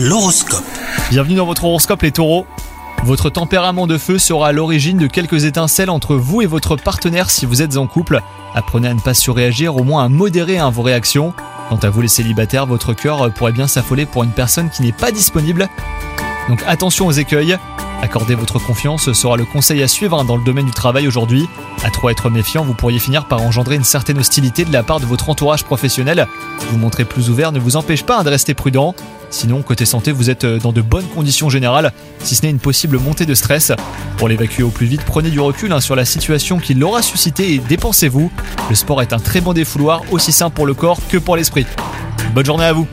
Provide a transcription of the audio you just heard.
L'horoscope. Bienvenue dans votre horoscope les taureaux. Votre tempérament de feu sera à l'origine de quelques étincelles entre vous et votre partenaire si vous êtes en couple. Apprenez à ne pas surréagir, au moins à modérer hein, vos réactions. Quant à vous les célibataires, votre cœur pourrait bien s'affoler pour une personne qui n'est pas disponible. Donc attention aux écueils. Accorder votre confiance sera le conseil à suivre hein, dans le domaine du travail aujourd'hui. À trop être méfiant, vous pourriez finir par engendrer une certaine hostilité de la part de votre entourage professionnel. Vous montrer plus ouvert ne vous empêche pas hein, de rester prudent. Sinon, côté santé, vous êtes euh, dans de bonnes conditions générales, si ce n'est une possible montée de stress. Pour l'évacuer au plus vite, prenez du recul hein, sur la situation qui l'aura suscité et dépensez-vous. Le sport est un très bon défouloir, aussi sain pour le corps que pour l'esprit. Bonne journée à vous